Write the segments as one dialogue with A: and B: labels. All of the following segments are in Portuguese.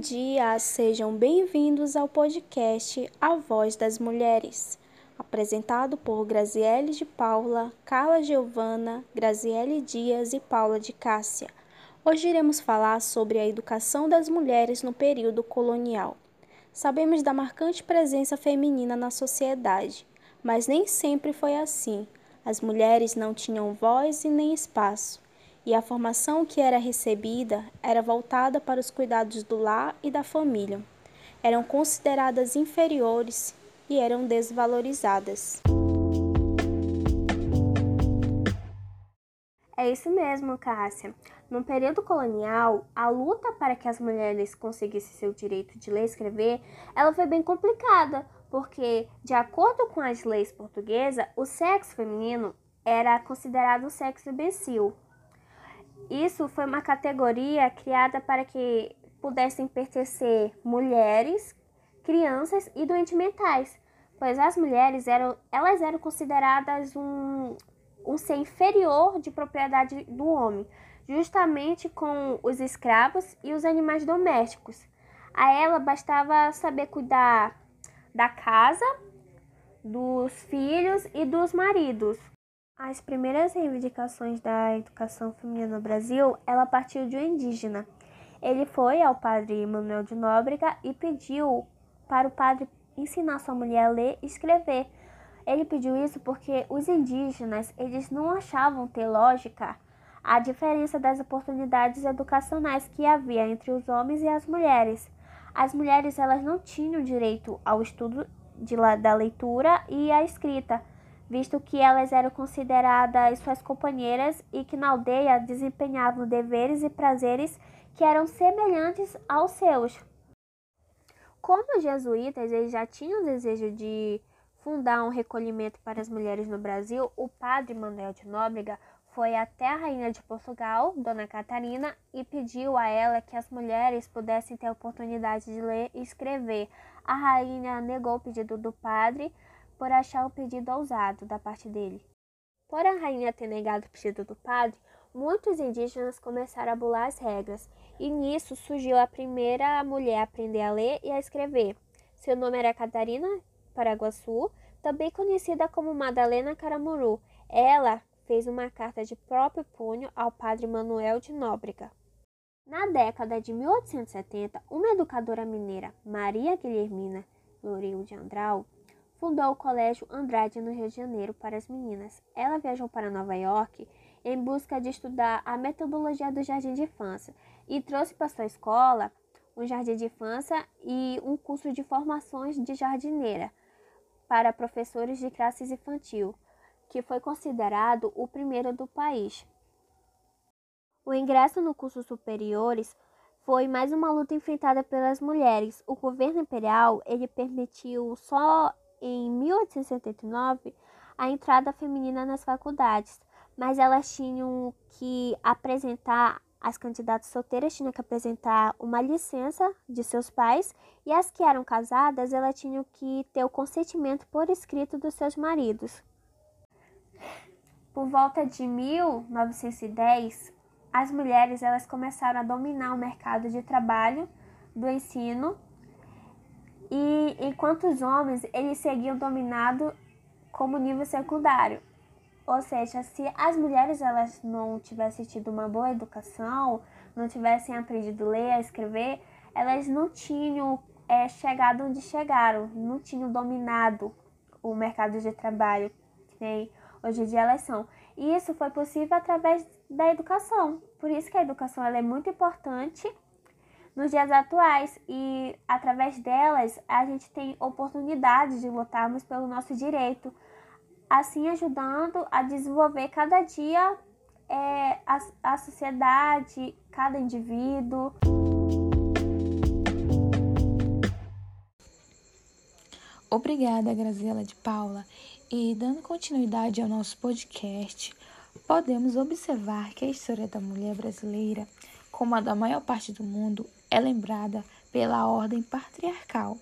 A: dia, sejam bem-vindos ao podcast A Voz das Mulheres, apresentado por Graziele de Paula, Carla Giovana, Graziele Dias e Paula de Cássia. Hoje iremos falar sobre a educação das mulheres no período colonial. Sabemos da marcante presença feminina na sociedade, mas nem sempre foi assim. As mulheres não tinham voz e nem espaço e a formação que era recebida era voltada para os cuidados do lar e da família. Eram consideradas inferiores e eram desvalorizadas.
B: É isso mesmo, Cássia. No período colonial, a luta para que as mulheres conseguissem seu direito de ler e escrever, ela foi bem complicada, porque, de acordo com as leis portuguesas, o sexo feminino era considerado o sexo imbecil, isso foi uma categoria criada para que pudessem pertencer mulheres, crianças e doentes mentais, pois as mulheres eram, elas eram consideradas um, um ser inferior de propriedade do homem, justamente com os escravos e os animais domésticos. A ela bastava saber cuidar da casa, dos filhos e dos maridos. As primeiras reivindicações da educação feminina no Brasil, ela partiu de um indígena. Ele foi ao padre Manuel de Nóbrega e pediu para o padre ensinar sua mulher a ler e escrever. Ele pediu isso porque os indígenas, eles não achavam ter lógica a diferença das oportunidades educacionais que havia entre os homens e as mulheres. As mulheres elas não tinham direito ao estudo de, da leitura e a escrita visto que elas eram consideradas suas companheiras e que na aldeia desempenhavam deveres e prazeres que eram semelhantes aos seus. Como os jesuítas eles já tinham o desejo de fundar um recolhimento para as mulheres no Brasil, o padre Manuel de Nóbrega foi até a rainha de Portugal, Dona Catarina, e pediu a ela que as mulheres pudessem ter a oportunidade de ler e escrever. A rainha negou o pedido do padre, por achar o pedido ousado da parte dele. Por a rainha ter negado o pedido do padre, muitos indígenas começaram a bular as regras, e nisso surgiu a primeira mulher a aprender a ler e a escrever. Seu nome era Catarina Paraguaçu, também conhecida como Madalena Caramuru. Ela fez uma carta de próprio punho ao padre Manuel de Nóbrega. Na década de 1870, uma educadora mineira, Maria Guilhermina Lourinho de Andral, fundou o Colégio Andrade no Rio de Janeiro para as meninas. Ela viajou para Nova York em busca de estudar a metodologia do jardim de infância e trouxe para sua escola um jardim de infância e um curso de formações de jardineira para professores de classes infantil, que foi considerado o primeiro do país. O ingresso no curso superiores foi mais uma luta enfrentada pelas mulheres. O governo imperial ele permitiu só em 1869 a entrada feminina nas faculdades, mas elas tinham que apresentar, as candidatas solteiras tinham que apresentar uma licença de seus pais e as que eram casadas, elas tinham que ter o consentimento por escrito dos seus maridos. Por volta de 1910, as mulheres elas começaram a dominar o mercado de trabalho do ensino e enquanto os homens eles seguiam dominado como nível secundário. Ou seja, se as mulheres elas não tivessem tido uma boa educação, não tivessem aprendido a ler, a escrever, elas não tinham é, chegado onde chegaram, não tinham dominado o mercado de trabalho que nem hoje em dia elas são. E isso foi possível através da educação. Por isso que a educação ela é muito importante nos dias atuais e através delas a gente tem oportunidade de lutarmos pelo nosso direito, assim ajudando a desenvolver cada dia é, a, a sociedade, cada indivíduo.
C: Obrigada, Graziela de Paula. E dando continuidade ao nosso podcast, podemos observar que a história da mulher brasileira, como a da maior parte do mundo, é lembrada pela ordem patriarcal.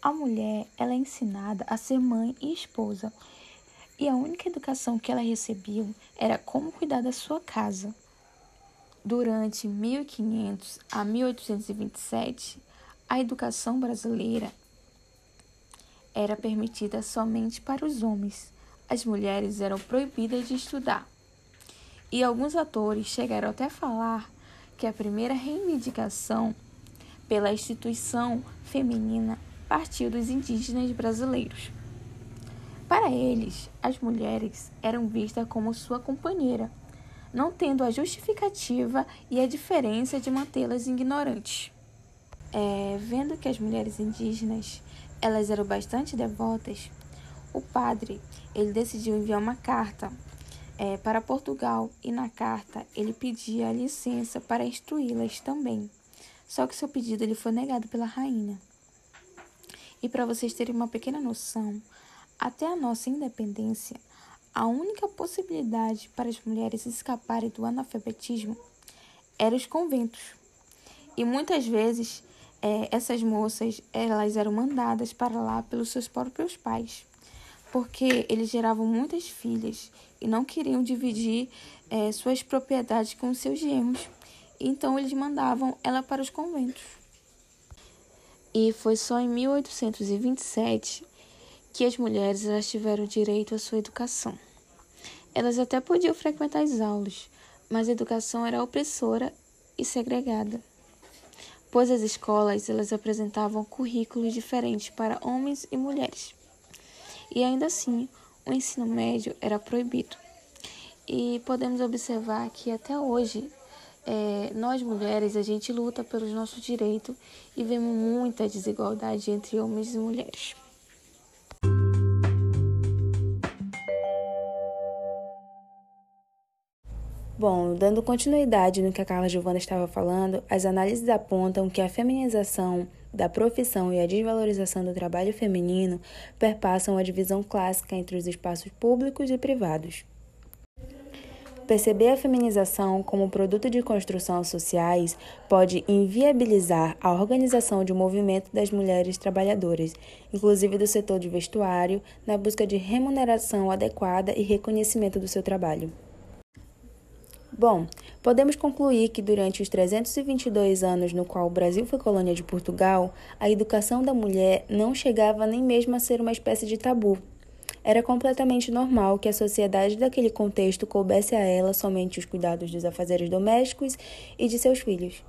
C: A mulher ela é ensinada a ser mãe e esposa, e a única educação que ela recebeu era como cuidar da sua casa. Durante 1500 a 1827, a educação brasileira era permitida somente para os homens. As mulheres eram proibidas de estudar. E alguns autores chegaram até a falar que a primeira reivindicação pela instituição feminina partiu dos indígenas brasileiros. Para eles, as mulheres eram vistas como sua companheira, não tendo a justificativa e a diferença de mantê-las ignorantes. É, vendo que as mulheres indígenas elas eram bastante devotas, o padre ele decidiu enviar uma carta é, para Portugal e na carta ele pedia licença para instruí-las também. Só que seu pedido ele foi negado pela rainha. E para vocês terem uma pequena noção, até a nossa independência, a única possibilidade para as mulheres escaparem do analfabetismo eram os conventos. E muitas vezes é, essas moças elas eram mandadas para lá pelos seus próprios pais, porque eles geravam muitas filhas e não queriam dividir é, suas propriedades com seus genros. Então eles mandavam ela para os conventos. E foi só em 1827 que as mulheres elas tiveram direito à sua educação. Elas até podiam frequentar as aulas, mas a educação era opressora e segregada, pois as escolas elas apresentavam currículos diferentes para homens e mulheres. E ainda assim, o ensino médio era proibido. E podemos observar que até hoje é, nós mulheres a gente luta pelos nossos direitos e vemos muita desigualdade entre homens e mulheres.
A: Bom, dando continuidade no que a Carla Giovana estava falando, as análises apontam que a feminização da profissão e a desvalorização do trabalho feminino perpassam a divisão clássica entre os espaços públicos e privados. Perceber a feminização como produto de construção sociais pode inviabilizar a organização de um movimento das mulheres trabalhadoras, inclusive do setor de vestuário, na busca de remuneração adequada e reconhecimento do seu trabalho. Bom, podemos concluir que durante os 322 anos no qual o Brasil foi colônia de Portugal, a educação da mulher não chegava nem mesmo a ser uma espécie de tabu. Era completamente normal que a sociedade daquele contexto coubesse a ela somente os cuidados dos afazeres domésticos e de seus filhos.